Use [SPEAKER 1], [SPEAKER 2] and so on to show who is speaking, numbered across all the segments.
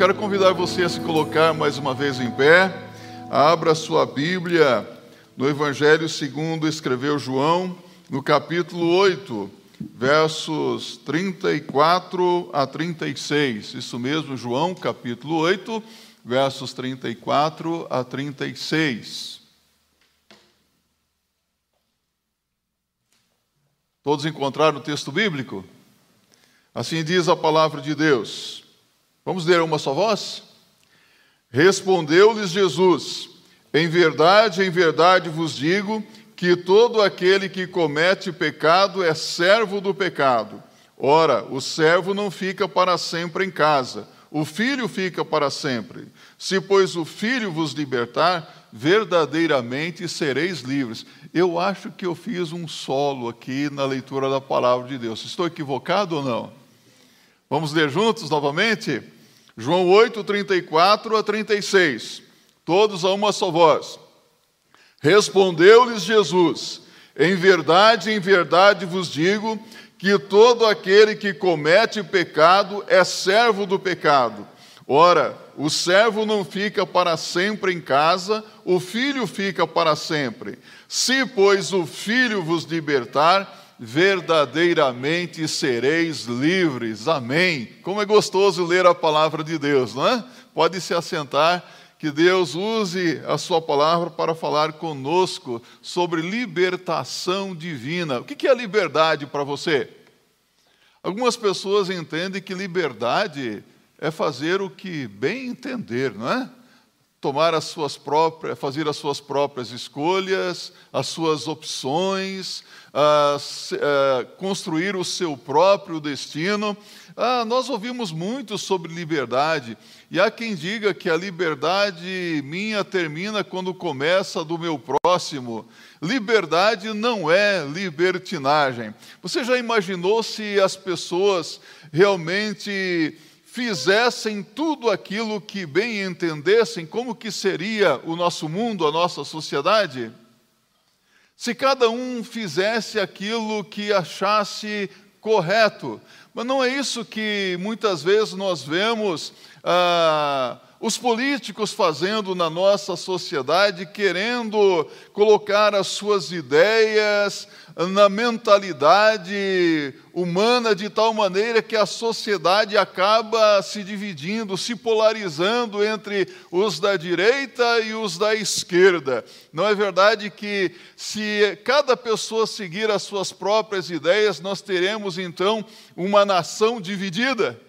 [SPEAKER 1] quero convidar você a se colocar mais uma vez em pé. Abra sua Bíblia no Evangelho segundo escreveu João, no capítulo 8, versos 34 a 36. Isso mesmo, João, capítulo 8, versos 34 a 36. Todos encontraram o texto bíblico? Assim diz a palavra de Deus. Vamos ler uma só voz? Respondeu-lhes Jesus: Em verdade, em verdade vos digo que todo aquele que comete pecado é servo do pecado. Ora, o servo não fica para sempre em casa, o filho fica para sempre. Se, pois, o filho vos libertar, verdadeiramente sereis livres. Eu acho que eu fiz um solo aqui na leitura da palavra de Deus. Estou equivocado ou não? Vamos ler juntos novamente? João 8, 34 a 36. Todos a uma só voz. Respondeu-lhes Jesus: Em verdade, em verdade vos digo que todo aquele que comete pecado é servo do pecado. Ora, o servo não fica para sempre em casa, o filho fica para sempre. Se, pois, o filho vos libertar, verdadeiramente sereis livres. Amém. Como é gostoso ler a palavra de Deus, não é? Pode se assentar, que Deus use a sua palavra para falar conosco sobre libertação divina. O que é liberdade para você? Algumas pessoas entendem que liberdade é fazer o que bem entender, não é? Tomar as suas próprias, fazer as suas próprias escolhas, as suas opções, construir o seu próprio destino. Ah, nós ouvimos muito sobre liberdade, e há quem diga que a liberdade minha termina quando começa do meu próximo. Liberdade não é libertinagem. Você já imaginou se as pessoas realmente fizessem tudo aquilo que bem entendessem, como que seria o nosso mundo, a nossa sociedade? Se cada um fizesse aquilo que achasse correto. Mas não é isso que muitas vezes nós vemos ah, os políticos fazendo na nossa sociedade, querendo colocar as suas ideias na mentalidade humana de tal maneira que a sociedade acaba se dividindo, se polarizando entre os da direita e os da esquerda. Não é verdade que, se cada pessoa seguir as suas próprias ideias, nós teremos então uma nação dividida?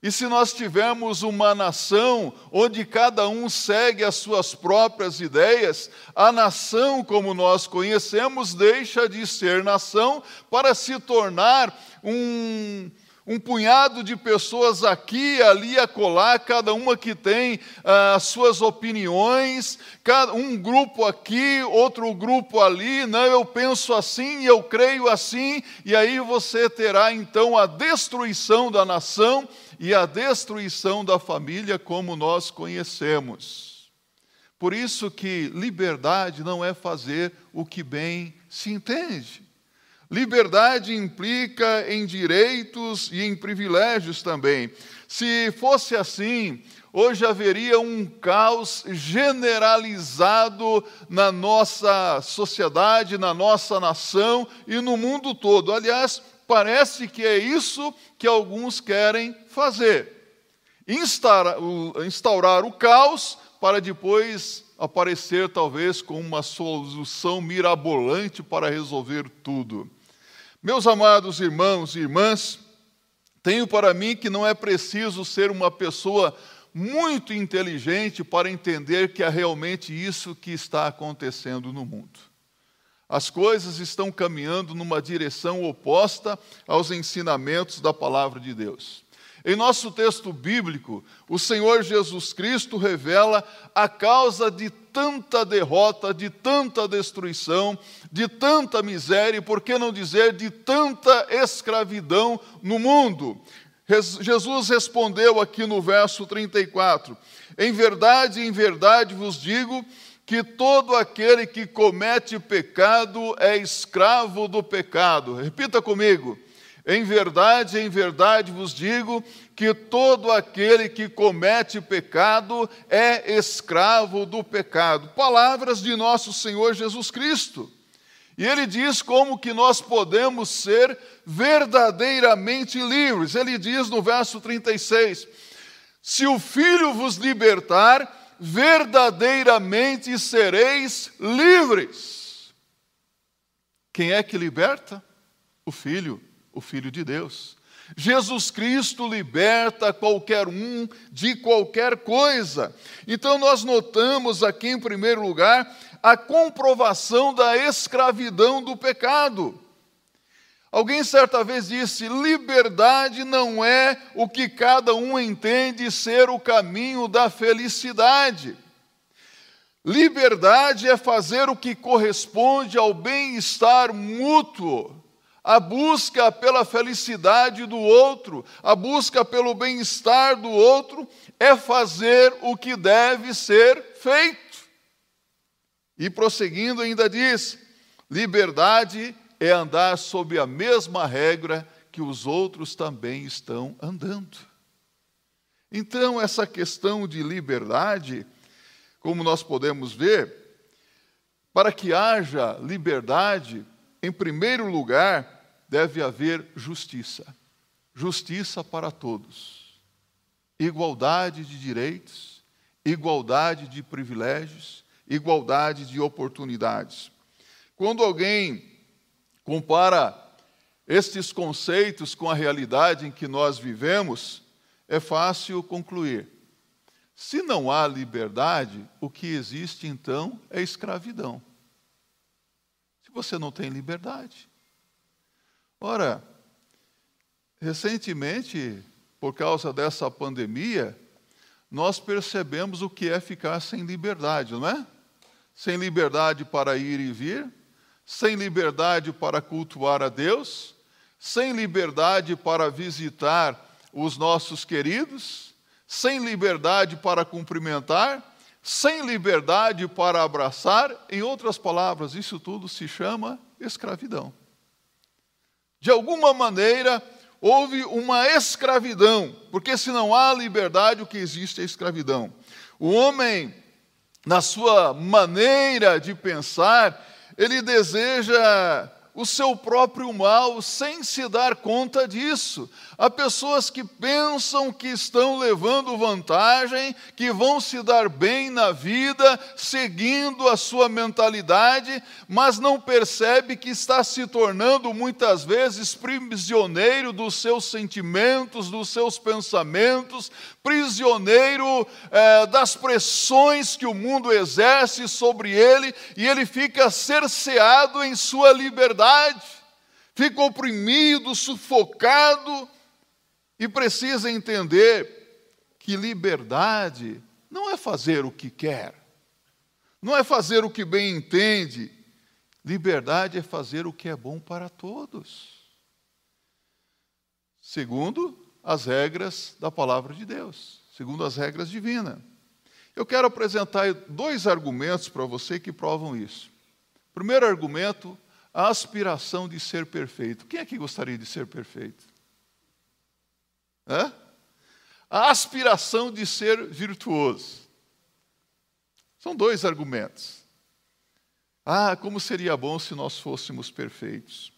[SPEAKER 1] E se nós tivermos uma nação onde cada um segue as suas próprias ideias, a nação como nós conhecemos deixa de ser nação para se tornar um, um punhado de pessoas aqui, ali, acolá, cada uma que tem ah, as suas opiniões, um grupo aqui, outro grupo ali, não, eu penso assim, eu creio assim, e aí você terá então a destruição da nação e a destruição da família como nós conhecemos. Por isso que liberdade não é fazer o que bem se entende. Liberdade implica em direitos e em privilégios também. Se fosse assim, hoje haveria um caos generalizado na nossa sociedade, na nossa nação e no mundo todo. Aliás, parece que é isso que alguns querem fazer: instaurar, instaurar o caos para depois aparecer, talvez, com uma solução mirabolante para resolver tudo. Meus amados irmãos e irmãs, tenho para mim que não é preciso ser uma pessoa muito inteligente para entender que é realmente isso que está acontecendo no mundo. As coisas estão caminhando numa direção oposta aos ensinamentos da palavra de Deus. Em nosso texto bíblico, o Senhor Jesus Cristo revela a causa de tanta derrota, de tanta destruição, de tanta miséria, e por que não dizer de tanta escravidão no mundo. Jesus respondeu aqui no verso 34: Em verdade, em verdade vos digo que todo aquele que comete pecado é escravo do pecado. Repita comigo. Em verdade, em verdade vos digo que todo aquele que comete pecado é escravo do pecado. Palavras de nosso Senhor Jesus Cristo. E ele diz como que nós podemos ser verdadeiramente livres. Ele diz no verso 36: Se o Filho vos libertar, verdadeiramente sereis livres. Quem é que liberta? O Filho, o Filho de Deus. Jesus Cristo liberta qualquer um de qualquer coisa. Então, nós notamos aqui, em primeiro lugar, a comprovação da escravidão do pecado. Alguém certa vez disse: liberdade não é o que cada um entende ser o caminho da felicidade. Liberdade é fazer o que corresponde ao bem-estar mútuo, a busca pela felicidade do outro, a busca pelo bem-estar do outro, é fazer o que deve ser feito. E prosseguindo, ainda diz: liberdade é andar sob a mesma regra que os outros também estão andando. Então, essa questão de liberdade, como nós podemos ver, para que haja liberdade, em primeiro lugar, deve haver justiça. Justiça para todos. Igualdade de direitos, igualdade de privilégios, igualdade de oportunidades. Quando alguém compara estes conceitos com a realidade em que nós vivemos, é fácil concluir. Se não há liberdade, o que existe então é escravidão. Se você não tem liberdade. Ora, recentemente, por causa dessa pandemia, nós percebemos o que é ficar sem liberdade, não é? Sem liberdade para ir e vir, sem liberdade para cultuar a Deus, sem liberdade para visitar os nossos queridos, sem liberdade para cumprimentar, sem liberdade para abraçar, em outras palavras, isso tudo se chama escravidão. De alguma maneira, houve uma escravidão, porque se não há liberdade, o que existe é escravidão. O homem, na sua maneira de pensar, ele deseja o seu próprio mal sem se dar conta disso. Há pessoas que pensam que estão levando vantagem, que vão se dar bem na vida, seguindo a sua mentalidade, mas não percebe que está se tornando muitas vezes prisioneiro dos seus sentimentos, dos seus pensamentos, prisioneiro é, das pressões que o mundo exerce sobre ele, e ele fica cerceado em sua liberdade, fica oprimido, sufocado e precisa entender que liberdade não é fazer o que quer, não é fazer o que bem entende. Liberdade é fazer o que é bom para todos. Segundo as regras da palavra de Deus, segundo as regras divinas. Eu quero apresentar dois argumentos para você que provam isso. Primeiro argumento, a aspiração de ser perfeito. Quem é que gostaria de ser perfeito? Hã? A aspiração de ser virtuoso. São dois argumentos. Ah, como seria bom se nós fôssemos perfeitos.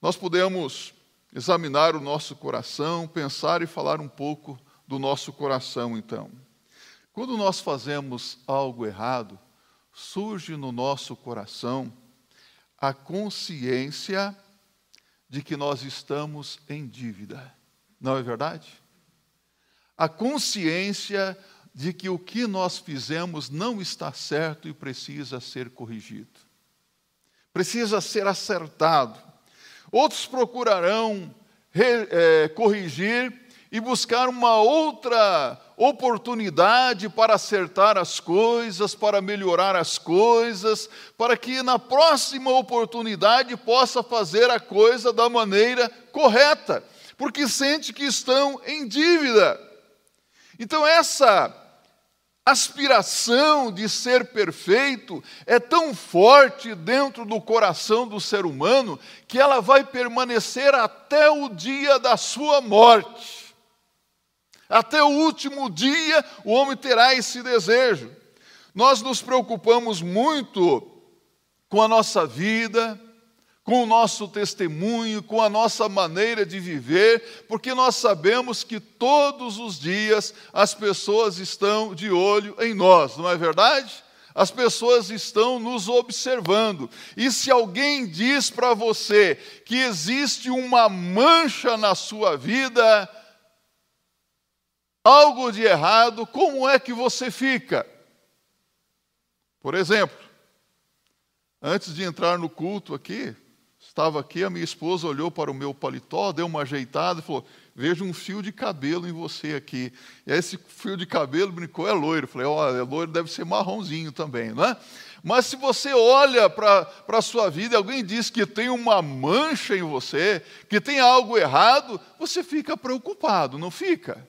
[SPEAKER 1] Nós podemos examinar o nosso coração, pensar e falar um pouco do nosso coração, então. Quando nós fazemos algo errado, surge no nosso coração a consciência de que nós estamos em dívida. Não é verdade? A consciência de que o que nós fizemos não está certo e precisa ser corrigido. Precisa ser acertado. Outros procurarão re, é, corrigir e buscar uma outra oportunidade para acertar as coisas, para melhorar as coisas, para que na próxima oportunidade possa fazer a coisa da maneira correta porque sente que estão em dívida. Então, essa aspiração de ser perfeito é tão forte dentro do coração do ser humano que ela vai permanecer até o dia da sua morte. Até o último dia o homem terá esse desejo. Nós nos preocupamos muito com a nossa vida, com o nosso testemunho, com a nossa maneira de viver, porque nós sabemos que todos os dias as pessoas estão de olho em nós, não é verdade? As pessoas estão nos observando. E se alguém diz para você que existe uma mancha na sua vida, algo de errado, como é que você fica? Por exemplo, antes de entrar no culto aqui, Estava aqui, a minha esposa olhou para o meu paletó, deu uma ajeitada e falou: Vejo um fio de cabelo em você aqui. E esse fio de cabelo brincou, é loiro. Falei: Olha, é loiro deve ser marronzinho também, não é? Mas se você olha para a sua vida e alguém diz que tem uma mancha em você, que tem algo errado, você fica preocupado, não fica?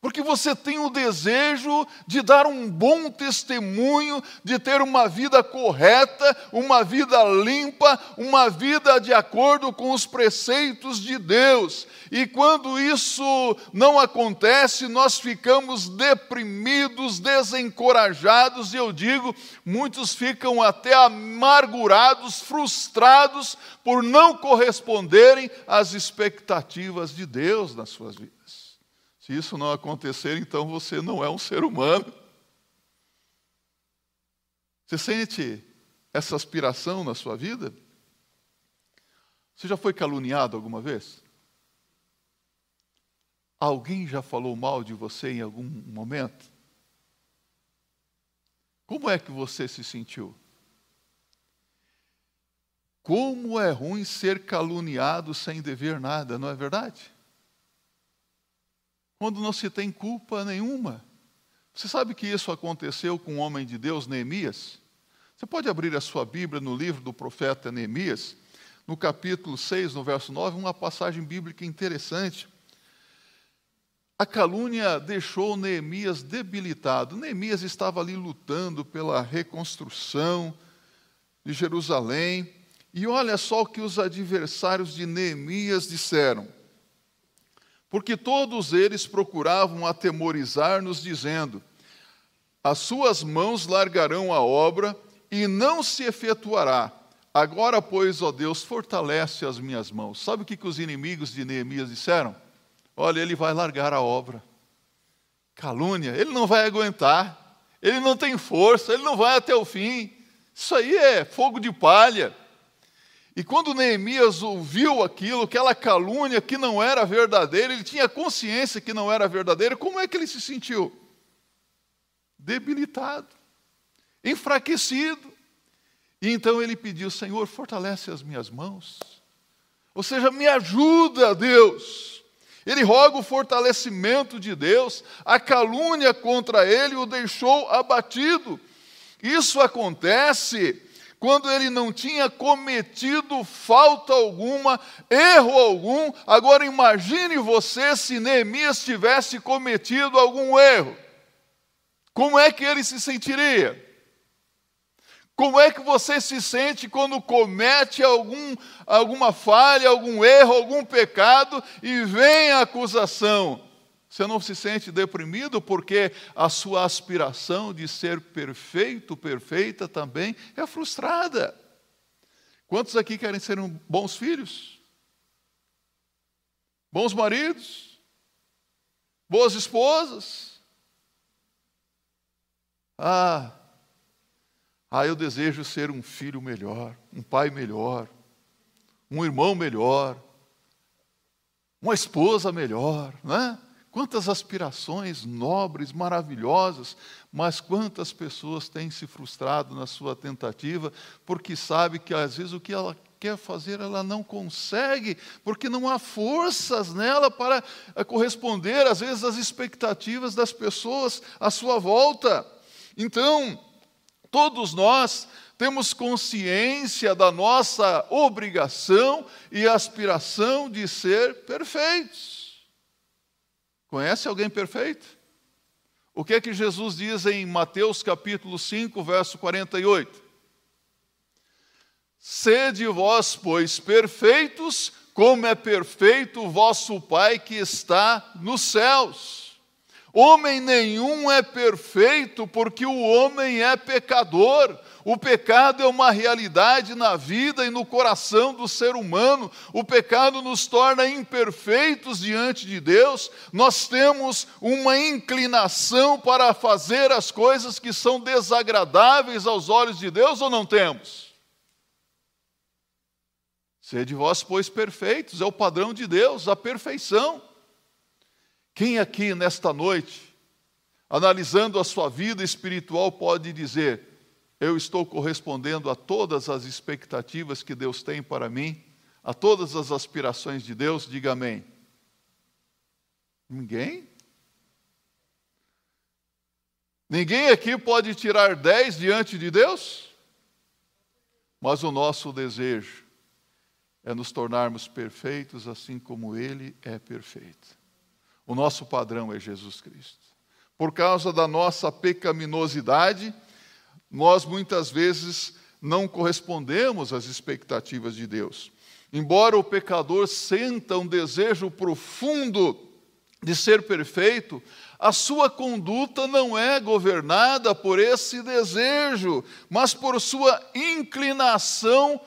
[SPEAKER 1] Porque você tem o desejo de dar um bom testemunho, de ter uma vida correta, uma vida limpa, uma vida de acordo com os preceitos de Deus. E quando isso não acontece, nós ficamos deprimidos, desencorajados, e eu digo, muitos ficam até amargurados, frustrados por não corresponderem às expectativas de Deus nas suas vidas. Se isso não acontecer, então você não é um ser humano. Você sente essa aspiração na sua vida? Você já foi caluniado alguma vez? Alguém já falou mal de você em algum momento? Como é que você se sentiu? Como é ruim ser caluniado sem dever nada, não é verdade? Quando não se tem culpa nenhuma. Você sabe que isso aconteceu com o homem de Deus, Neemias? Você pode abrir a sua Bíblia no livro do profeta Neemias, no capítulo 6, no verso 9, uma passagem bíblica interessante. A calúnia deixou Neemias debilitado. Neemias estava ali lutando pela reconstrução de Jerusalém. E olha só o que os adversários de Neemias disseram porque todos eles procuravam atemorizar-nos, dizendo: As suas mãos largarão a obra e não se efetuará. Agora, pois, ó Deus, fortalece as minhas mãos. Sabe o que, que os inimigos de Neemias disseram? Olha, ele vai largar a obra. Calúnia, ele não vai aguentar, ele não tem força, ele não vai até o fim. Isso aí é fogo de palha. E quando Neemias ouviu aquilo, aquela calúnia que não era verdadeira, ele tinha consciência que não era verdadeira, como é que ele se sentiu? Debilitado, enfraquecido. E então ele pediu: Senhor, fortalece as minhas mãos. Ou seja, me ajuda, Deus. Ele roga o fortalecimento de Deus, a calúnia contra ele o deixou abatido. Isso acontece quando ele não tinha cometido falta alguma, erro algum. Agora imagine você se Neemias tivesse cometido algum erro. Como é que ele se sentiria? Como é que você se sente quando comete algum, alguma falha, algum erro, algum pecado e vem a acusação? Você não se sente deprimido porque a sua aspiração de ser perfeito, perfeita também é frustrada. Quantos aqui querem ser bons filhos? Bons maridos? Boas esposas? Ah, ah, eu desejo ser um filho melhor, um pai melhor, um irmão melhor, uma esposa melhor, não é? Quantas aspirações nobres, maravilhosas, mas quantas pessoas têm se frustrado na sua tentativa, porque sabe que às vezes o que ela quer fazer ela não consegue, porque não há forças nela para eh, corresponder às vezes às expectativas das pessoas à sua volta. Então, todos nós temos consciência da nossa obrigação e aspiração de ser perfeitos. Conhece alguém perfeito? O que é que Jesus diz em Mateus capítulo 5, verso 48? Sede vós, pois, perfeitos, como é perfeito o vosso Pai que está nos céus. Homem nenhum é perfeito, porque o homem é pecador. O pecado é uma realidade na vida e no coração do ser humano. O pecado nos torna imperfeitos diante de Deus. Nós temos uma inclinação para fazer as coisas que são desagradáveis aos olhos de Deus ou não temos? Sede vós, pois, perfeitos, é o padrão de Deus, a perfeição. Quem aqui nesta noite, analisando a sua vida espiritual, pode dizer: Eu estou correspondendo a todas as expectativas que Deus tem para mim, a todas as aspirações de Deus? Diga amém. Ninguém? Ninguém aqui pode tirar dez diante de Deus? Mas o nosso desejo é nos tornarmos perfeitos assim como Ele é perfeito. O nosso padrão é Jesus Cristo. Por causa da nossa pecaminosidade, nós muitas vezes não correspondemos às expectativas de Deus. Embora o pecador senta um desejo profundo de ser perfeito, a sua conduta não é governada por esse desejo, mas por sua inclinação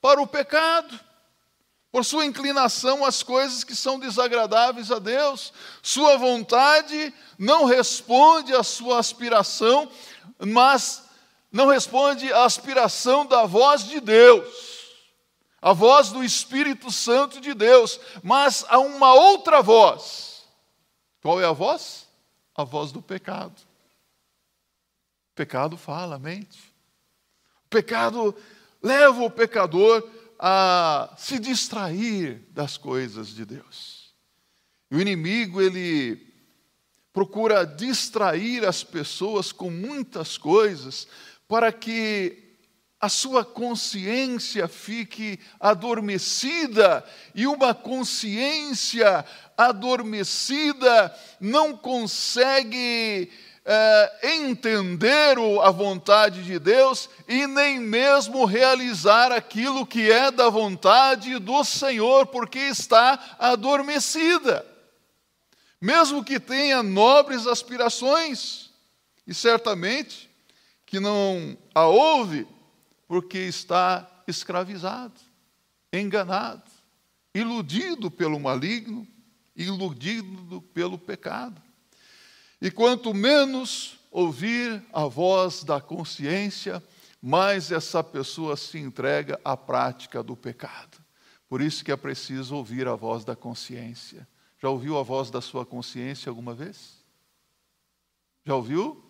[SPEAKER 1] para o pecado por sua inclinação às coisas que são desagradáveis a Deus. Sua vontade não responde à sua aspiração, mas não responde à aspiração da voz de Deus, a voz do Espírito Santo de Deus, mas a uma outra voz. Qual é a voz? A voz do pecado. O pecado fala a mente. O pecado leva o pecador a se distrair das coisas de Deus. E o inimigo, ele procura distrair as pessoas com muitas coisas para que a sua consciência fique adormecida, e uma consciência adormecida não consegue é, entender a vontade de Deus e nem mesmo realizar aquilo que é da vontade do Senhor, porque está adormecida. Mesmo que tenha nobres aspirações, e certamente que não a ouve, porque está escravizado, enganado, iludido pelo maligno, iludido pelo pecado. E quanto menos ouvir a voz da consciência, mais essa pessoa se entrega à prática do pecado. Por isso que é preciso ouvir a voz da consciência. Já ouviu a voz da sua consciência alguma vez? Já ouviu?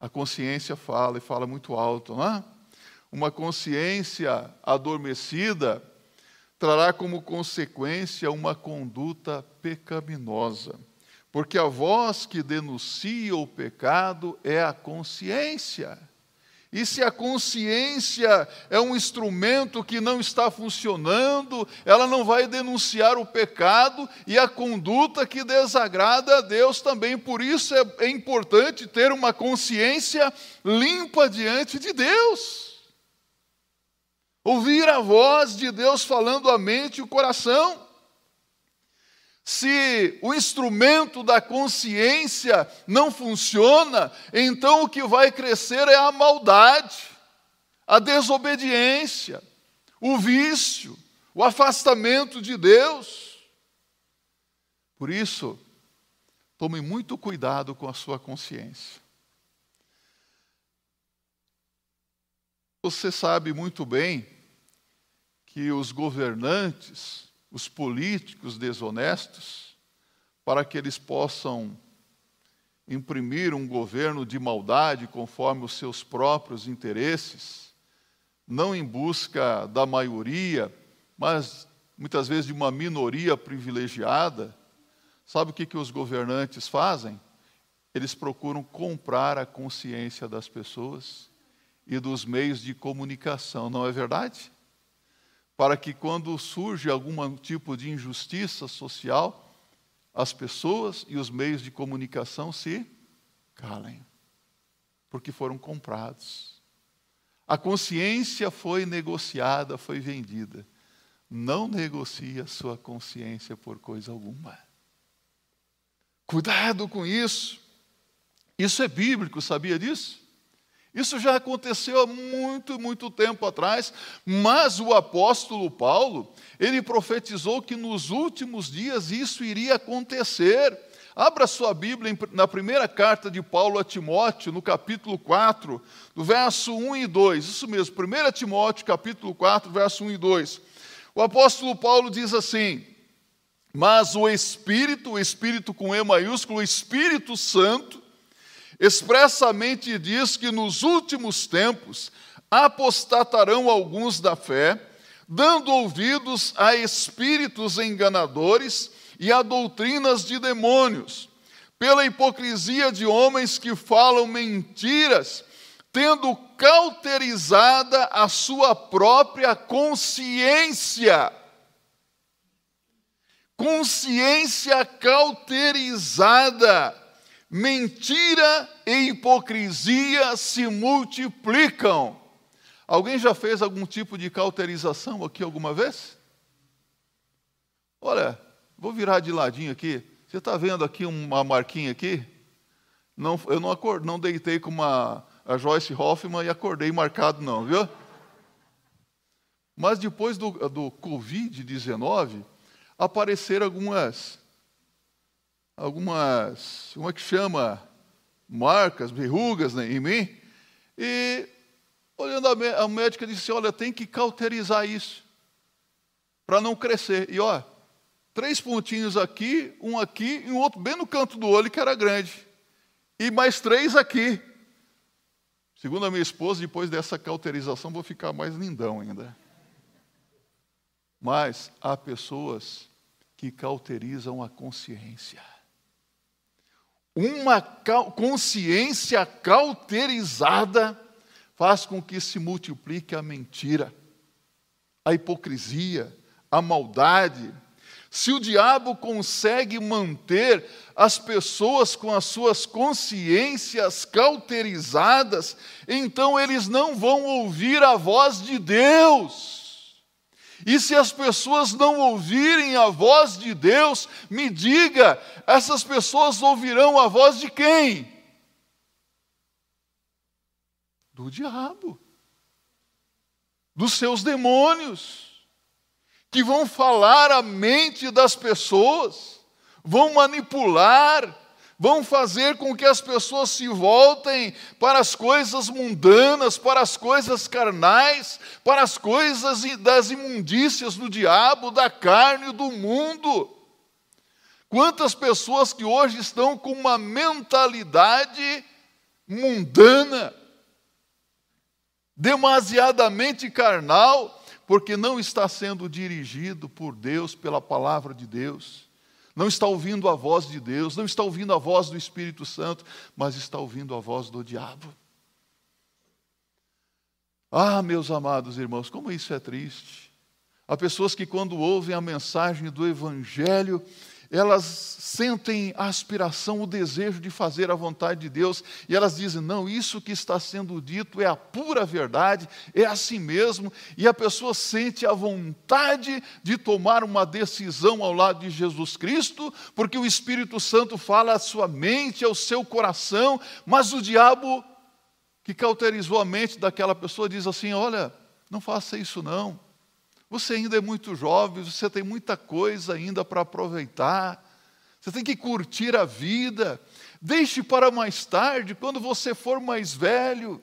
[SPEAKER 1] A consciência fala e fala muito alto, não é? Uma consciência adormecida trará como consequência uma conduta pecaminosa. Porque a voz que denuncia o pecado é a consciência. E se a consciência é um instrumento que não está funcionando, ela não vai denunciar o pecado e a conduta que desagrada a Deus também. Por isso é, é importante ter uma consciência limpa diante de Deus. Ouvir a voz de Deus falando a mente e o coração. Se o instrumento da consciência não funciona, então o que vai crescer é a maldade, a desobediência, o vício, o afastamento de Deus. Por isso, tome muito cuidado com a sua consciência. Você sabe muito bem que os governantes, os políticos desonestos, para que eles possam imprimir um governo de maldade conforme os seus próprios interesses, não em busca da maioria, mas muitas vezes de uma minoria privilegiada, sabe o que, que os governantes fazem? Eles procuram comprar a consciência das pessoas e dos meios de comunicação, não é verdade? Para que quando surge algum tipo de injustiça social, as pessoas e os meios de comunicação se calem, porque foram comprados. A consciência foi negociada, foi vendida. Não negocie a sua consciência por coisa alguma. Cuidado com isso. Isso é bíblico, sabia disso? Isso já aconteceu há muito, muito tempo atrás, mas o apóstolo Paulo, ele profetizou que nos últimos dias isso iria acontecer. Abra sua Bíblia na primeira carta de Paulo a Timóteo, no capítulo 4, do verso 1 e 2. Isso mesmo, 1 Timóteo, capítulo 4, verso 1 e 2. O apóstolo Paulo diz assim: Mas o Espírito, o Espírito com E maiúsculo, o Espírito Santo, expressamente diz que nos últimos tempos apostatarão alguns da fé, dando ouvidos a espíritos enganadores e a doutrinas de demônios, pela hipocrisia de homens que falam mentiras, tendo cauterizada a sua própria consciência. Consciência cauterizada Mentira e hipocrisia se multiplicam. Alguém já fez algum tipo de cauterização aqui alguma vez? Olha, vou virar de ladinho aqui. Você está vendo aqui uma marquinha aqui? Não, eu não, acord, não deitei com uma, a Joyce Hoffman e acordei marcado, não, viu? Mas depois do, do Covid-19, apareceram algumas algumas, como é que chama? Marcas, verrugas né, em mim. E olhando a, a médica disse: Olha, tem que cauterizar isso para não crescer. E ó, três pontinhos aqui, um aqui e um outro bem no canto do olho que era grande. E mais três aqui. Segundo a minha esposa, depois dessa cauterização, vou ficar mais lindão ainda. Mas há pessoas que cauterizam a consciência uma consciência cauterizada faz com que se multiplique a mentira, a hipocrisia, a maldade. Se o diabo consegue manter as pessoas com as suas consciências cauterizadas, então eles não vão ouvir a voz de Deus. E se as pessoas não ouvirem a voz de Deus, me diga, essas pessoas ouvirão a voz de quem? Do diabo, dos seus demônios, que vão falar a mente das pessoas, vão manipular, vão fazer com que as pessoas se voltem para as coisas mundanas, para as coisas carnais, para as coisas das imundícias do diabo, da carne, do mundo. Quantas pessoas que hoje estão com uma mentalidade mundana, demasiadamente carnal, porque não está sendo dirigido por Deus, pela palavra de Deus não está ouvindo a voz de Deus, não está ouvindo a voz do Espírito Santo, mas está ouvindo a voz do diabo. Ah, meus amados irmãos, como isso é triste. Há pessoas que, quando ouvem a mensagem do Evangelho, elas sentem a aspiração, o desejo de fazer a vontade de Deus, e elas dizem: não, isso que está sendo dito é a pura verdade, é assim mesmo, e a pessoa sente a vontade de tomar uma decisão ao lado de Jesus Cristo, porque o Espírito Santo fala à sua mente, ao seu coração, mas o diabo que cauterizou a mente daquela pessoa diz assim: olha, não faça isso não. Você ainda é muito jovem, você tem muita coisa ainda para aproveitar. Você tem que curtir a vida. Deixe para mais tarde, quando você for mais velho.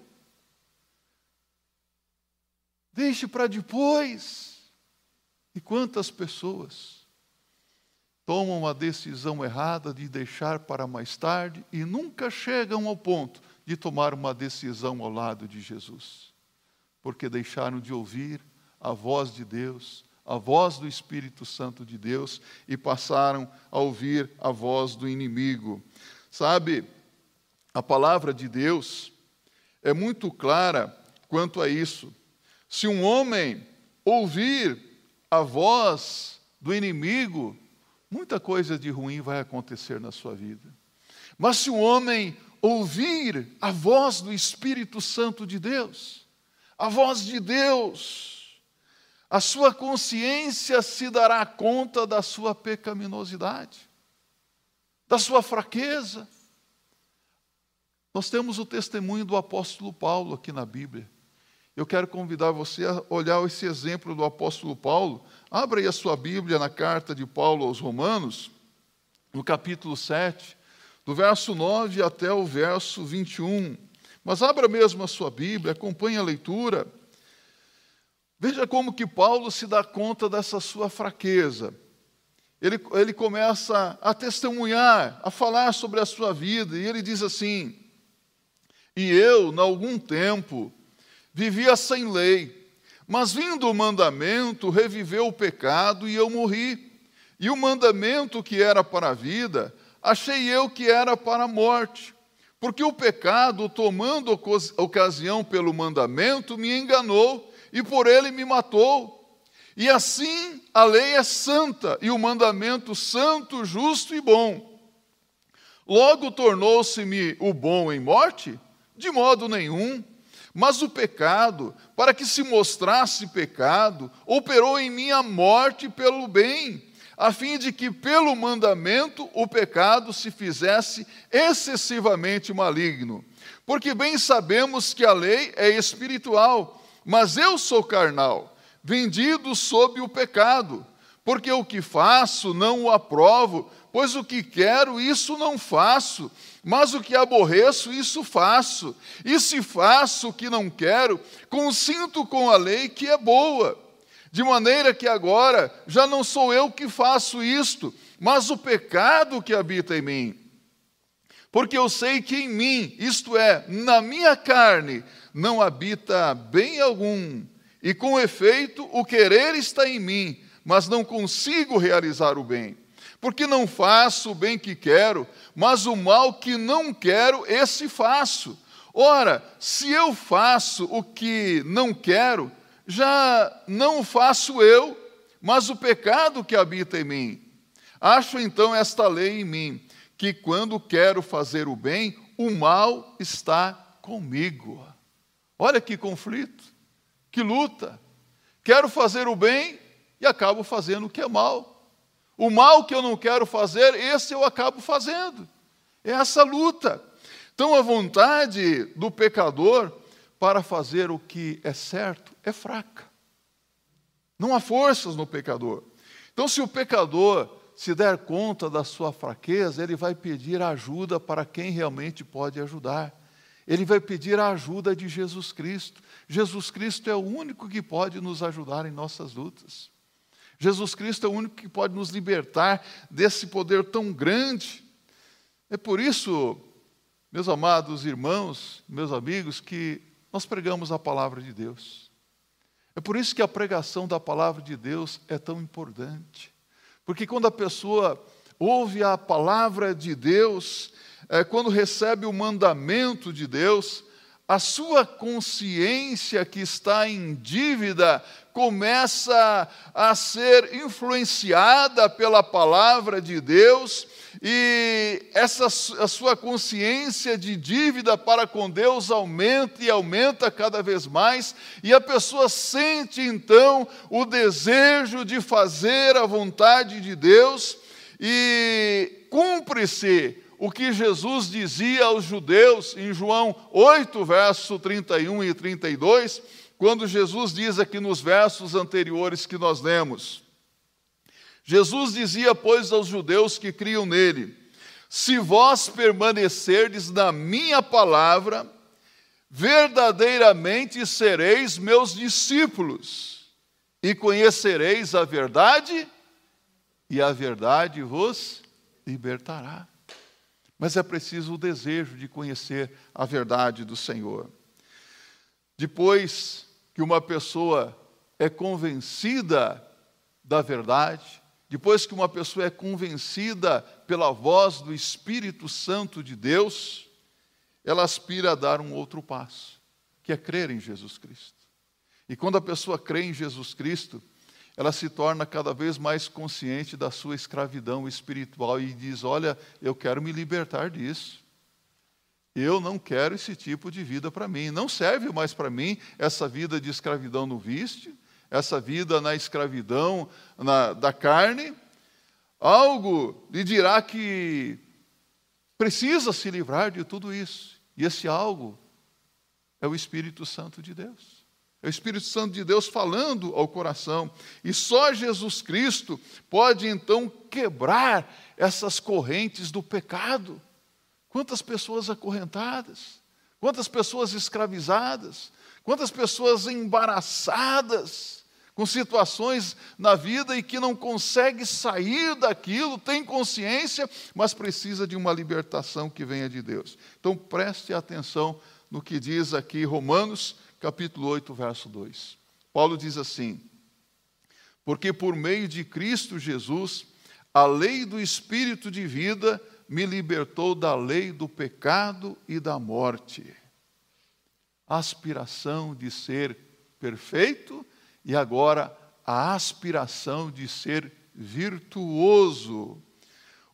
[SPEAKER 1] Deixe para depois. E quantas pessoas tomam a decisão errada de deixar para mais tarde e nunca chegam ao ponto de tomar uma decisão ao lado de Jesus, porque deixaram de ouvir a voz de Deus, a voz do Espírito Santo de Deus e passaram a ouvir a voz do inimigo. Sabe, a palavra de Deus é muito clara quanto a isso. Se um homem ouvir a voz do inimigo, muita coisa de ruim vai acontecer na sua vida. Mas se o homem ouvir a voz do Espírito Santo de Deus, a voz de Deus, a sua consciência se dará conta da sua pecaminosidade, da sua fraqueza. Nós temos o testemunho do apóstolo Paulo aqui na Bíblia. Eu quero convidar você a olhar esse exemplo do apóstolo Paulo. Abra aí a sua Bíblia na carta de Paulo aos Romanos, no capítulo 7, do verso 9 até o verso 21. Mas abra mesmo a sua Bíblia, acompanhe a leitura. Veja como que Paulo se dá conta dessa sua fraqueza. Ele, ele começa a testemunhar, a falar sobre a sua vida, e ele diz assim: E eu, em algum tempo, vivia sem lei, mas vindo o mandamento, reviveu o pecado e eu morri. E o mandamento que era para a vida, achei eu que era para a morte. Porque o pecado, tomando ocasião pelo mandamento, me enganou e por ele me matou. E assim a lei é santa e o mandamento santo, justo e bom. Logo tornou-se-me o bom em morte? De modo nenhum. Mas o pecado, para que se mostrasse pecado, operou em mim a morte pelo bem, a fim de que pelo mandamento o pecado se fizesse excessivamente maligno. Porque bem sabemos que a lei é espiritual, mas eu sou carnal, vendido sob o pecado. Porque o que faço não o aprovo, pois o que quero, isso não faço mas o que aborreço, isso faço. E se faço o que não quero, consinto com a lei que é boa. De maneira que agora já não sou eu que faço isto, mas o pecado que habita em mim. Porque eu sei que em mim, isto é, na minha carne, não habita bem algum. E com efeito, o querer está em mim, mas não consigo realizar o bem. Porque não faço o bem que quero, mas o mal que não quero, esse faço. Ora, se eu faço o que não quero, já não faço eu, mas o pecado que habita em mim. Acho então esta lei em mim, que quando quero fazer o bem, o mal está comigo. Olha que conflito, que luta. Quero fazer o bem e acabo fazendo o que é mal. O mal que eu não quero fazer, esse eu acabo fazendo. É essa luta. Então, a vontade do pecador para fazer o que é certo é fraca. Não há forças no pecador. Então, se o pecador se der conta da sua fraqueza, ele vai pedir ajuda para quem realmente pode ajudar. Ele vai pedir a ajuda de Jesus Cristo. Jesus Cristo é o único que pode nos ajudar em nossas lutas. Jesus Cristo é o único que pode nos libertar desse poder tão grande. É por isso, meus amados irmãos, meus amigos, que nós pregamos a palavra de Deus. É por isso que a pregação da palavra de Deus é tão importante. Porque quando a pessoa ouve a palavra de Deus, é, quando recebe o mandamento de Deus, a sua consciência que está em dívida começa a ser influenciada pela palavra de Deus e essa a sua consciência de dívida para com Deus aumenta e aumenta cada vez mais, e a pessoa sente então o desejo de fazer a vontade de Deus e cumpre-se o que Jesus dizia aos judeus em João 8, verso 31 e 32, quando Jesus diz aqui nos versos anteriores que nós lemos. Jesus dizia, pois, aos judeus que criam nele: Se vós permanecerdes na minha palavra, verdadeiramente sereis meus discípulos, e conhecereis a verdade, e a verdade vos libertará. Mas é preciso o desejo de conhecer a verdade do Senhor. Depois que uma pessoa é convencida da verdade, depois que uma pessoa é convencida pela voz do Espírito Santo de Deus, ela aspira a dar um outro passo, que é crer em Jesus Cristo. E quando a pessoa crê em Jesus Cristo, ela se torna cada vez mais consciente da sua escravidão espiritual e diz: Olha, eu quero me libertar disso. Eu não quero esse tipo de vida para mim. Não serve mais para mim essa vida de escravidão no vício, essa vida na escravidão na, da carne. Algo lhe dirá que precisa se livrar de tudo isso. E esse algo é o Espírito Santo de Deus. É o Espírito Santo de Deus falando ao coração. E só Jesus Cristo pode então quebrar essas correntes do pecado. Quantas pessoas acorrentadas, quantas pessoas escravizadas, quantas pessoas embaraçadas com situações na vida e que não consegue sair daquilo, tem consciência, mas precisa de uma libertação que venha de Deus. Então preste atenção no que diz aqui Romanos, capítulo 8, verso 2. Paulo diz assim: Porque por meio de Cristo Jesus, a lei do espírito de vida me libertou da lei do pecado e da morte. Aspiração de ser perfeito e agora a aspiração de ser virtuoso.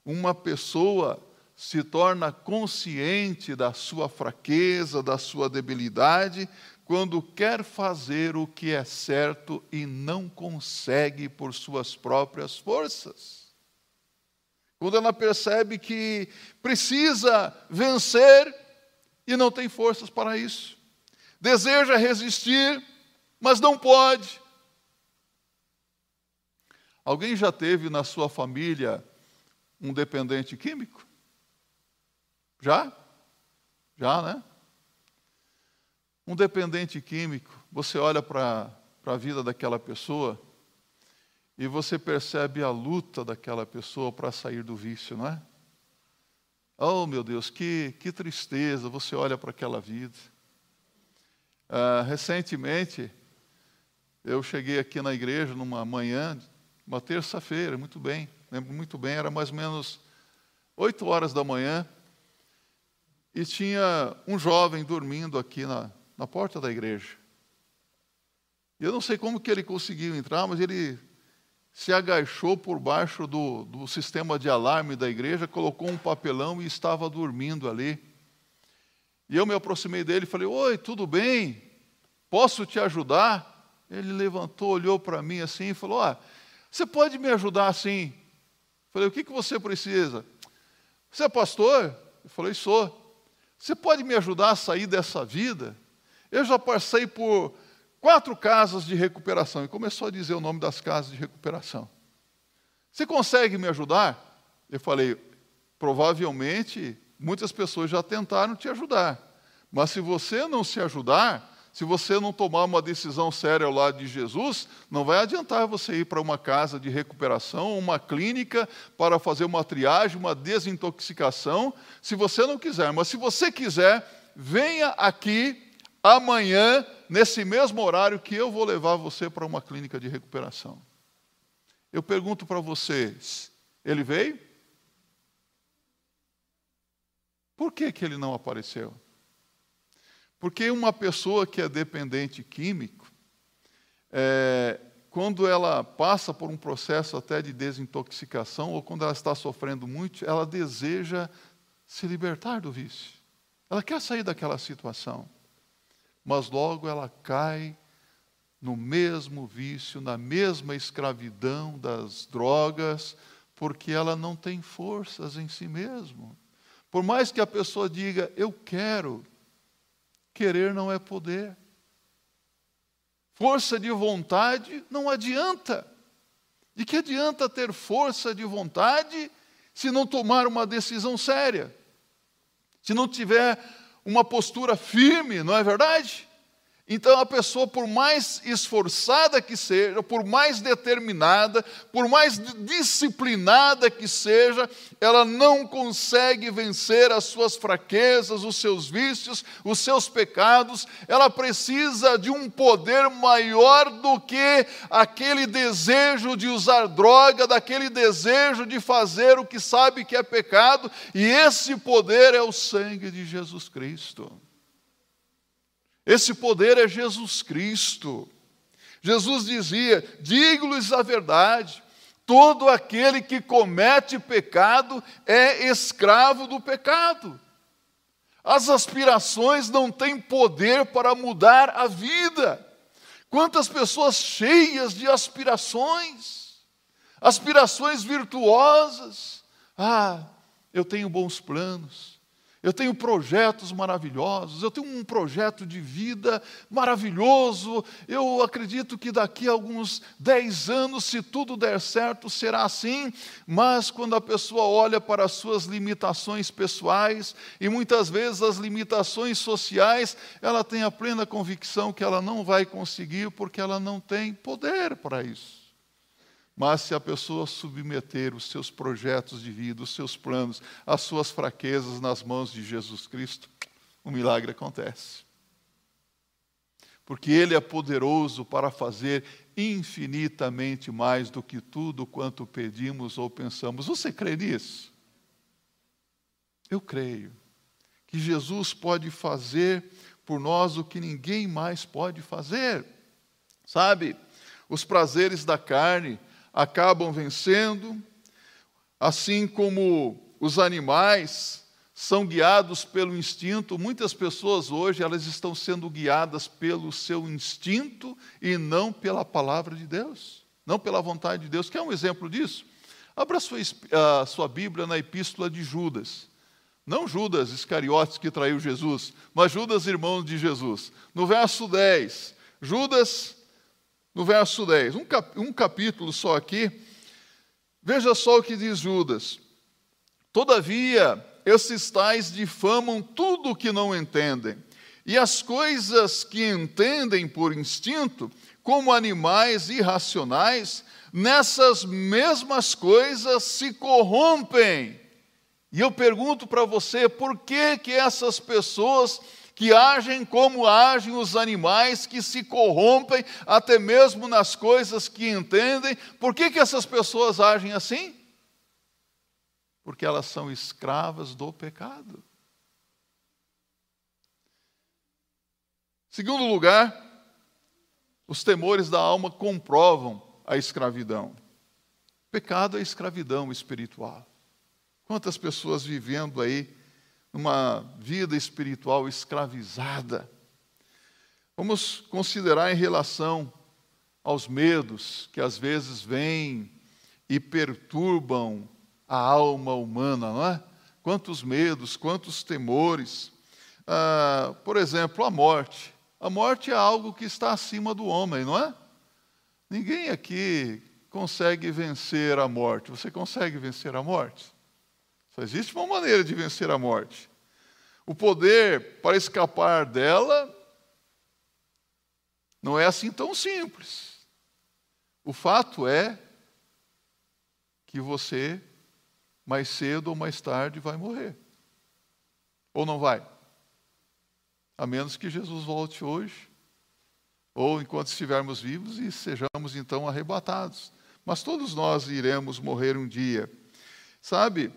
[SPEAKER 1] Uma pessoa se torna consciente da sua fraqueza, da sua debilidade, quando quer fazer o que é certo e não consegue por suas próprias forças. Quando ela percebe que precisa vencer e não tem forças para isso. Deseja resistir, mas não pode. Alguém já teve na sua família um dependente químico? Já? Já, né? Um dependente químico, você olha para a vida daquela pessoa e você percebe a luta daquela pessoa para sair do vício, não é? Oh, meu Deus, que, que tristeza, você olha para aquela vida. Ah, recentemente, eu cheguei aqui na igreja numa manhã, uma terça-feira, muito bem, lembro muito bem, era mais ou menos oito horas da manhã, e tinha um jovem dormindo aqui na, na porta da igreja. Eu não sei como que ele conseguiu entrar, mas ele se agachou por baixo do, do sistema de alarme da igreja, colocou um papelão e estava dormindo ali. E eu me aproximei dele e falei: Oi, tudo bem? Posso te ajudar? Ele levantou, olhou para mim assim e falou: ah, Você pode me ajudar assim? falei: O que, que você precisa? Você é pastor? Eu falei: Sou. Você pode me ajudar a sair dessa vida? Eu já passei por quatro casas de recuperação. E começou a dizer o nome das casas de recuperação. Você consegue me ajudar? Eu falei, provavelmente muitas pessoas já tentaram te ajudar. Mas se você não se ajudar, se você não tomar uma decisão séria ao lado de Jesus, não vai adiantar você ir para uma casa de recuperação, uma clínica para fazer uma triagem, uma desintoxicação, se você não quiser. Mas se você quiser, venha aqui amanhã, nesse mesmo horário, que eu vou levar você para uma clínica de recuperação. Eu pergunto para vocês: ele veio? Por que, que ele não apareceu? Porque uma pessoa que é dependente químico, é, quando ela passa por um processo até de desintoxicação, ou quando ela está sofrendo muito, ela deseja se libertar do vício. Ela quer sair daquela situação mas logo ela cai no mesmo vício, na mesma escravidão das drogas, porque ela não tem forças em si mesma. Por mais que a pessoa diga, eu quero, querer não é poder. Força de vontade não adianta. De que adianta ter força de vontade se não tomar uma decisão séria? Se não tiver uma postura firme, não é verdade? Então, a pessoa, por mais esforçada que seja, por mais determinada, por mais disciplinada que seja, ela não consegue vencer as suas fraquezas, os seus vícios, os seus pecados. Ela precisa de um poder maior do que aquele desejo de usar droga, daquele desejo de fazer o que sabe que é pecado, e esse poder é o sangue de Jesus Cristo. Esse poder é Jesus Cristo. Jesus dizia: digo-lhes a verdade, todo aquele que comete pecado é escravo do pecado. As aspirações não têm poder para mudar a vida. Quantas pessoas cheias de aspirações, aspirações virtuosas. Ah, eu tenho bons planos, eu tenho projetos maravilhosos, eu tenho um projeto de vida maravilhoso. Eu acredito que daqui a alguns dez anos, se tudo der certo, será assim. Mas quando a pessoa olha para as suas limitações pessoais e muitas vezes as limitações sociais, ela tem a plena convicção que ela não vai conseguir porque ela não tem poder para isso. Mas se a pessoa submeter os seus projetos de vida, os seus planos, as suas fraquezas nas mãos de Jesus Cristo, o milagre acontece. Porque Ele é poderoso para fazer infinitamente mais do que tudo quanto pedimos ou pensamos. Você crê nisso? Eu creio que Jesus pode fazer por nós o que ninguém mais pode fazer. Sabe, os prazeres da carne, acabam vencendo, assim como os animais são guiados pelo instinto, muitas pessoas hoje elas estão sendo guiadas pelo seu instinto e não pela palavra de Deus, não pela vontade de Deus. Quer um exemplo disso? Abra sua, a sua Bíblia na epístola de Judas. Não Judas Iscariotes que traiu Jesus, mas Judas, irmão de Jesus. No verso 10, Judas no verso 10. Um, cap, um capítulo só aqui. Veja só o que diz Judas. Todavia, esses tais difamam tudo o que não entendem, e as coisas que entendem por instinto, como animais irracionais, nessas mesmas coisas se corrompem. E eu pergunto para você, por que que essas pessoas que agem como agem os animais, que se corrompem até mesmo nas coisas que entendem. Por que, que essas pessoas agem assim? Porque elas são escravas do pecado. Segundo lugar, os temores da alma comprovam a escravidão. Pecado é escravidão espiritual. Quantas pessoas vivendo aí numa vida espiritual escravizada. Vamos considerar em relação aos medos que às vezes vêm e perturbam a alma humana, não é? Quantos medos, quantos temores. Ah, por exemplo, a morte. A morte é algo que está acima do homem, não é? Ninguém aqui consegue vencer a morte. Você consegue vencer a morte? Só existe uma maneira de vencer a morte. O poder para escapar dela não é assim tão simples. O fato é que você, mais cedo ou mais tarde, vai morrer. Ou não vai? A menos que Jesus volte hoje, ou enquanto estivermos vivos e sejamos então arrebatados. Mas todos nós iremos morrer um dia. Sabe,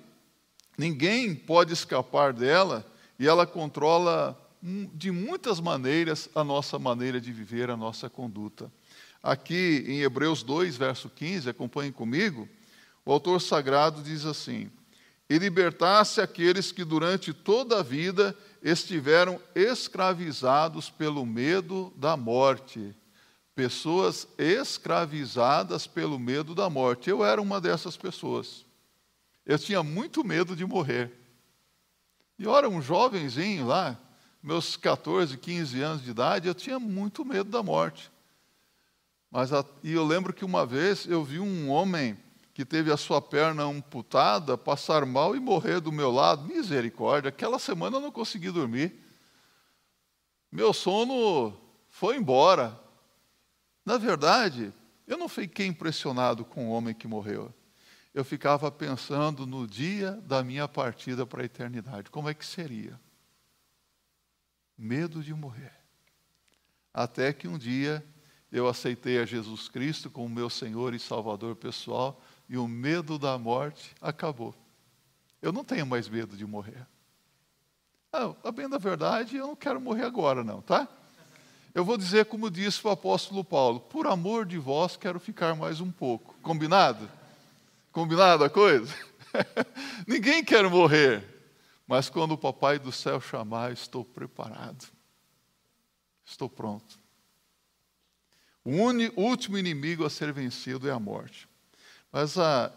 [SPEAKER 1] Ninguém pode escapar dela e ela controla de muitas maneiras a nossa maneira de viver, a nossa conduta. Aqui em Hebreus 2, verso 15, acompanhem comigo, o autor sagrado diz assim: E libertasse aqueles que durante toda a vida estiveram escravizados pelo medo da morte. Pessoas escravizadas pelo medo da morte. Eu era uma dessas pessoas. Eu tinha muito medo de morrer. E ora, um jovenzinho lá, meus 14, 15 anos de idade, eu tinha muito medo da morte. Mas a, e eu lembro que uma vez eu vi um homem que teve a sua perna amputada passar mal e morrer do meu lado. Misericórdia, aquela semana eu não consegui dormir. Meu sono foi embora. Na verdade, eu não fiquei impressionado com o homem que morreu eu ficava pensando no dia da minha partida para a eternidade. Como é que seria? Medo de morrer. Até que um dia eu aceitei a Jesus Cristo como meu Senhor e Salvador pessoal e o medo da morte acabou. Eu não tenho mais medo de morrer. Ah, a bem da verdade, eu não quero morrer agora, não, tá? eu vou dizer como disse o apóstolo Paulo: por amor de vós quero ficar mais um pouco. Combinado? Combinado a coisa? Ninguém quer morrer, mas quando o papai do céu chamar, estou preparado. Estou pronto. O último inimigo a ser vencido é a morte. Mas a,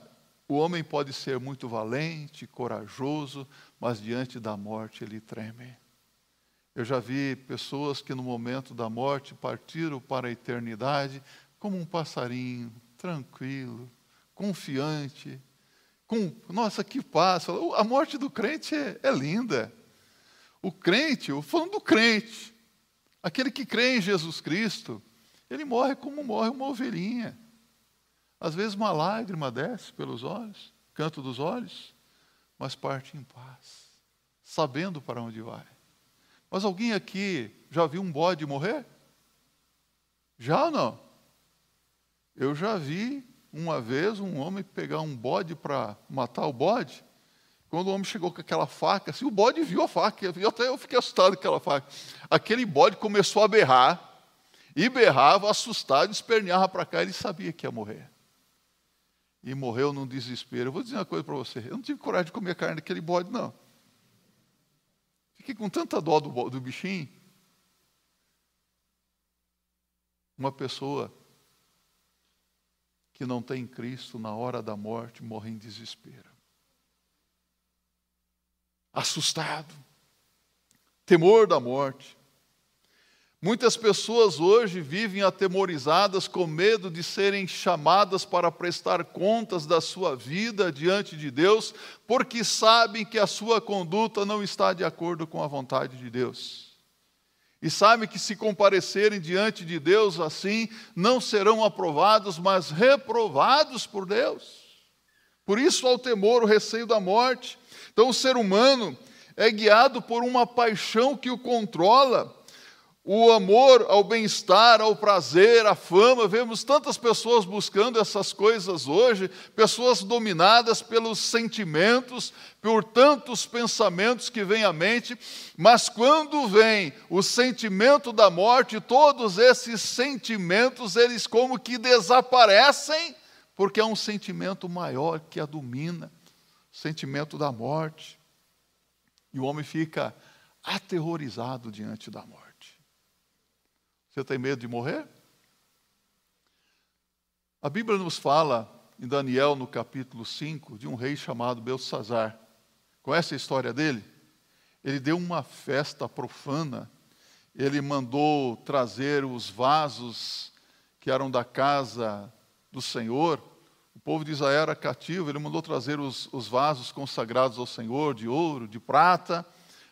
[SPEAKER 1] o homem pode ser muito valente, corajoso, mas diante da morte ele treme. Eu já vi pessoas que no momento da morte partiram para a eternidade como um passarinho, tranquilo, confiante, com, nossa, que paz. A morte do crente é, é linda. O crente, eu falando do crente, aquele que crê em Jesus Cristo, ele morre como morre uma ovelhinha. Às vezes uma lágrima desce pelos olhos, canto dos olhos, mas parte em paz, sabendo para onde vai. Mas alguém aqui já viu um bode morrer? Já ou não? Eu já vi uma vez um homem pegar um bode para matar o bode. Quando o homem chegou com aquela faca, assim, o bode viu a faca, eu até eu fiquei assustado com aquela faca. Aquele bode começou a berrar, e berrava, assustado, esperneava para cá, ele sabia que ia morrer. E morreu num desespero. Eu vou dizer uma coisa para você: eu não tive coragem de comer carne daquele bode, não. Fiquei com tanta dó do, do bichinho. Uma pessoa que não tem Cristo na hora da morte morre em desespero. Assustado, temor da morte. Muitas pessoas hoje vivem atemorizadas com medo de serem chamadas para prestar contas da sua vida diante de Deus, porque sabem que a sua conduta não está de acordo com a vontade de Deus. E sabem que se comparecerem diante de Deus assim, não serão aprovados, mas reprovados por Deus. Por isso há o temor, o receio da morte. Então o ser humano é guiado por uma paixão que o controla o amor ao bem-estar, ao prazer, à fama. Vemos tantas pessoas buscando essas coisas hoje, pessoas dominadas pelos sentimentos, por tantos pensamentos que vêm à mente, mas quando vem o sentimento da morte, todos esses sentimentos, eles como que desaparecem, porque é um sentimento maior que a domina, sentimento da morte. E o homem fica aterrorizado diante da morte. Você tem medo de morrer? A Bíblia nos fala, em Daniel, no capítulo 5, de um rei chamado Belsazar. Conhece a história dele? Ele deu uma festa profana, ele mandou trazer os vasos que eram da casa do Senhor. O povo de Israel era cativo, ele mandou trazer os, os vasos consagrados ao Senhor, de ouro, de prata,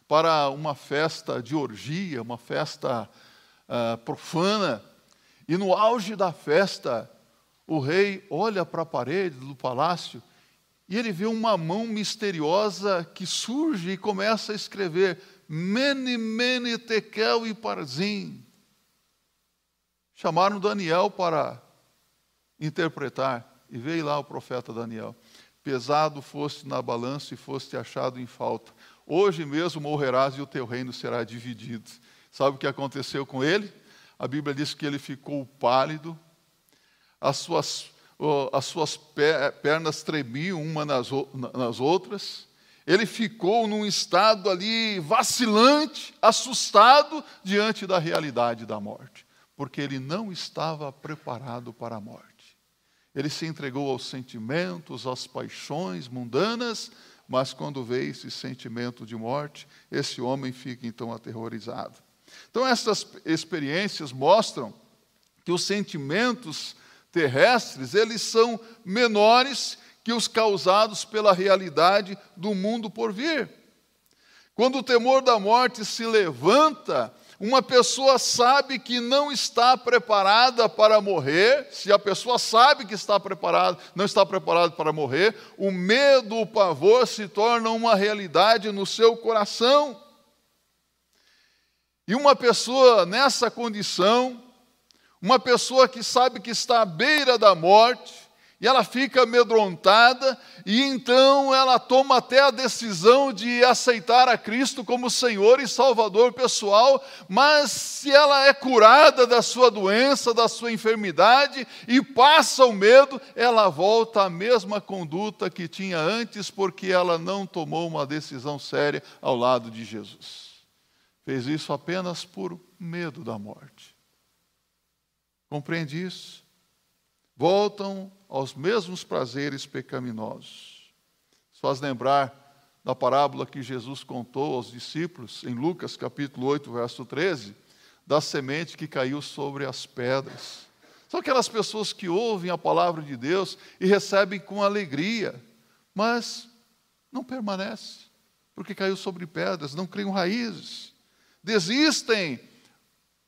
[SPEAKER 1] para uma festa de orgia, uma festa uh, profana. E no auge da festa, o rei olha para a parede do palácio e ele vê uma mão misteriosa que surge e começa a escrever Mene, Mene, Tekel e Parzim. Chamaram Daniel para interpretar e veio lá o profeta Daniel. Pesado foste na balança e foste achado em falta. Hoje mesmo morrerás e o teu reino será dividido. Sabe o que aconteceu com ele? A Bíblia diz que ele ficou pálido, as suas, as suas pernas tremiam uma nas, nas outras, ele ficou num estado ali vacilante, assustado diante da realidade da morte, porque ele não estava preparado para a morte. Ele se entregou aos sentimentos, às paixões mundanas, mas quando vê esse sentimento de morte, esse homem fica então aterrorizado. Então, essas experiências mostram que os sentimentos terrestres, eles são menores que os causados pela realidade do mundo por vir. Quando o temor da morte se levanta, uma pessoa sabe que não está preparada para morrer. Se a pessoa sabe que está preparada, não está preparada para morrer, o medo, o pavor se torna uma realidade no seu coração. E uma pessoa nessa condição, uma pessoa que sabe que está à beira da morte, e ela fica amedrontada, e então ela toma até a decisão de aceitar a Cristo como Senhor e Salvador pessoal, mas se ela é curada da sua doença, da sua enfermidade e passa o medo, ela volta à mesma conduta que tinha antes, porque ela não tomou uma decisão séria ao lado de Jesus. Fez isso apenas por medo da morte. Compreende isso? Voltam aos mesmos prazeres pecaminosos. Isso faz lembrar da parábola que Jesus contou aos discípulos, em Lucas capítulo 8, verso 13, da semente que caiu sobre as pedras. São aquelas pessoas que ouvem a palavra de Deus e recebem com alegria, mas não permanece, porque caiu sobre pedras, não criam raízes. Desistem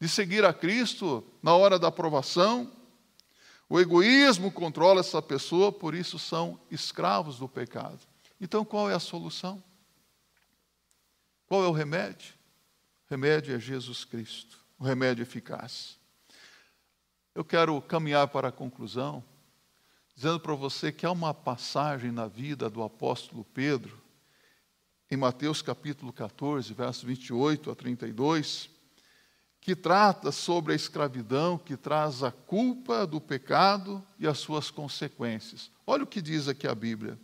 [SPEAKER 1] de seguir a Cristo na hora da aprovação, o egoísmo controla essa pessoa, por isso são escravos do pecado. Então qual é a solução? Qual é o remédio? O remédio é Jesus Cristo, o remédio eficaz. Eu quero caminhar para a conclusão, dizendo para você que há uma passagem na vida do apóstolo Pedro, em Mateus capítulo 14, versos 28 a 32, que trata sobre a escravidão, que traz a culpa do pecado e as suas consequências. Olha o que diz aqui a Bíblia.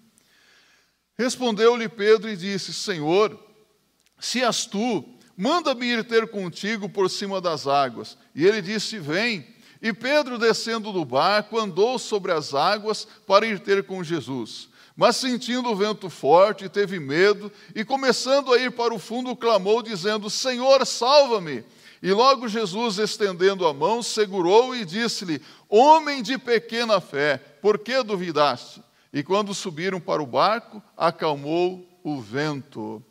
[SPEAKER 1] Respondeu-lhe Pedro e disse: Senhor, se és tu, manda-me ir ter contigo por cima das águas. E ele disse: Vem. E Pedro, descendo do barco, andou sobre as águas para ir ter com Jesus. Mas sentindo o vento forte, teve medo e, começando a ir para o fundo, clamou, dizendo: Senhor, salva-me. E logo Jesus, estendendo a mão, segurou e disse-lhe: Homem de pequena fé, por que duvidaste? E quando subiram para o barco, acalmou o vento.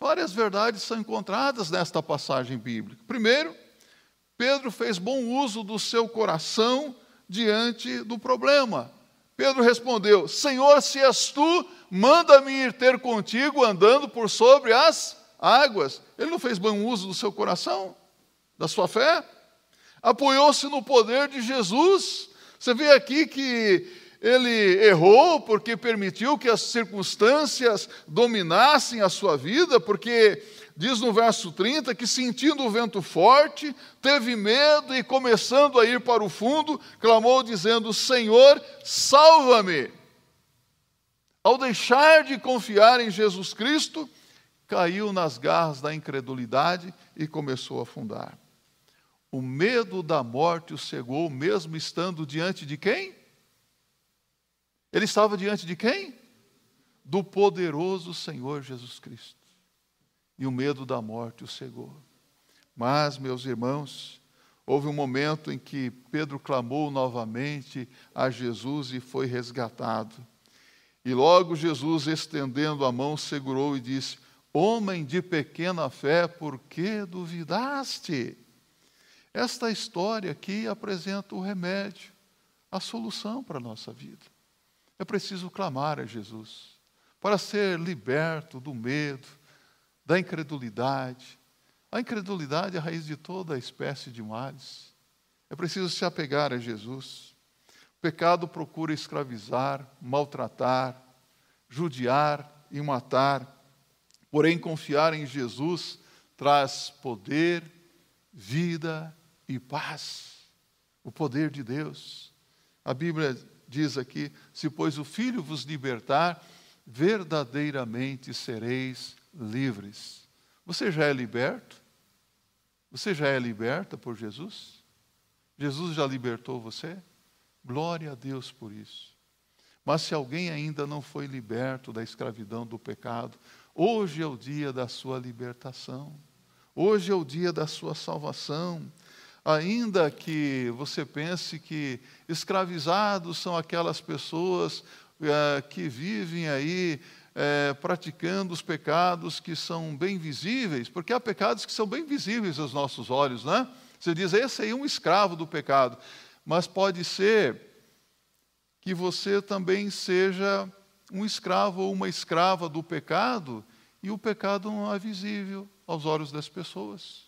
[SPEAKER 1] Várias verdades são encontradas nesta passagem bíblica. Primeiro, Pedro fez bom uso do seu coração diante do problema. Pedro respondeu: Senhor, se és tu, manda-me ir ter contigo andando por sobre as águas. Ele não fez bom uso do seu coração, da sua fé. Apoiou-se no poder de Jesus. Você vê aqui que ele errou porque permitiu que as circunstâncias dominassem a sua vida, porque diz no verso 30 que, sentindo o vento forte, teve medo e, começando a ir para o fundo, clamou, dizendo: Senhor, salva-me. Ao deixar de confiar em Jesus Cristo, caiu nas garras da incredulidade e começou a afundar. O medo da morte o cegou, mesmo estando diante de quem? Ele estava diante de quem? Do poderoso Senhor Jesus Cristo. E o medo da morte o cegou. Mas, meus irmãos, houve um momento em que Pedro clamou novamente a Jesus e foi resgatado. E logo Jesus, estendendo a mão, segurou e disse: Homem de pequena fé, por que duvidaste? Esta história aqui apresenta o remédio, a solução para a nossa vida. É preciso clamar a Jesus para ser liberto do medo, da incredulidade. A incredulidade é a raiz de toda a espécie de males. É preciso se apegar a Jesus. O pecado procura escravizar, maltratar, judiar e matar Porém, confiar em Jesus traz poder, vida e paz. O poder de Deus. A Bíblia diz aqui: se, pois, o Filho vos libertar, verdadeiramente sereis livres. Você já é liberto? Você já é liberta por Jesus? Jesus já libertou você? Glória a Deus por isso. Mas se alguém ainda não foi liberto da escravidão do pecado, Hoje é o dia da sua libertação. Hoje é o dia da sua salvação. Ainda que você pense que escravizados são aquelas pessoas é, que vivem aí é, praticando os pecados que são bem visíveis, porque há pecados que são bem visíveis aos nossos olhos, né? Você diz, esse aí é um escravo do pecado. Mas pode ser que você também seja um escravo ou uma escrava do pecado e o pecado não é visível aos olhos das pessoas.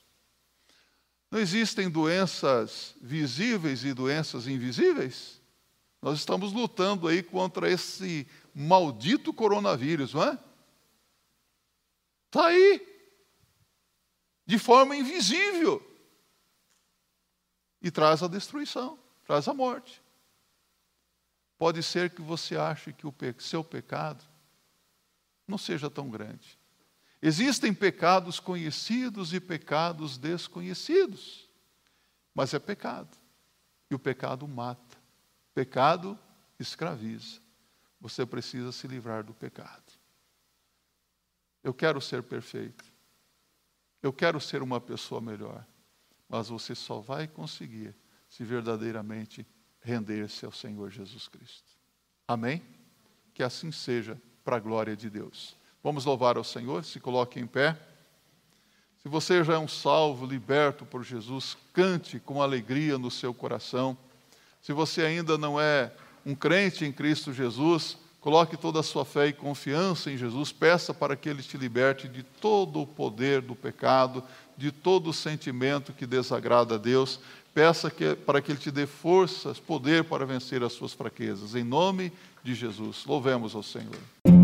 [SPEAKER 1] Não existem doenças visíveis e doenças invisíveis? Nós estamos lutando aí contra esse maldito coronavírus, não é? Está aí, de forma invisível, e traz a destruição, traz a morte. Pode ser que você ache que o seu pecado não seja tão grande. Existem pecados conhecidos e pecados desconhecidos, mas é pecado. E o pecado mata. Pecado escraviza. Você precisa se livrar do pecado. Eu quero ser perfeito. Eu quero ser uma pessoa melhor. Mas você só vai conseguir se verdadeiramente render-se ao Senhor Jesus Cristo. Amém? Que assim seja, para a glória de Deus. Vamos louvar ao Senhor, se coloque em pé. Se você já é um salvo, liberto por Jesus, cante com alegria no seu coração. Se você ainda não é um crente em Cristo Jesus, coloque toda a sua fé e confiança em Jesus, peça para que Ele te liberte de todo o poder do pecado, de todo o sentimento que desagrada a Deus. Peça que, para que Ele te dê forças, poder para vencer as suas fraquezas. Em nome de Jesus. Louvemos ao Senhor.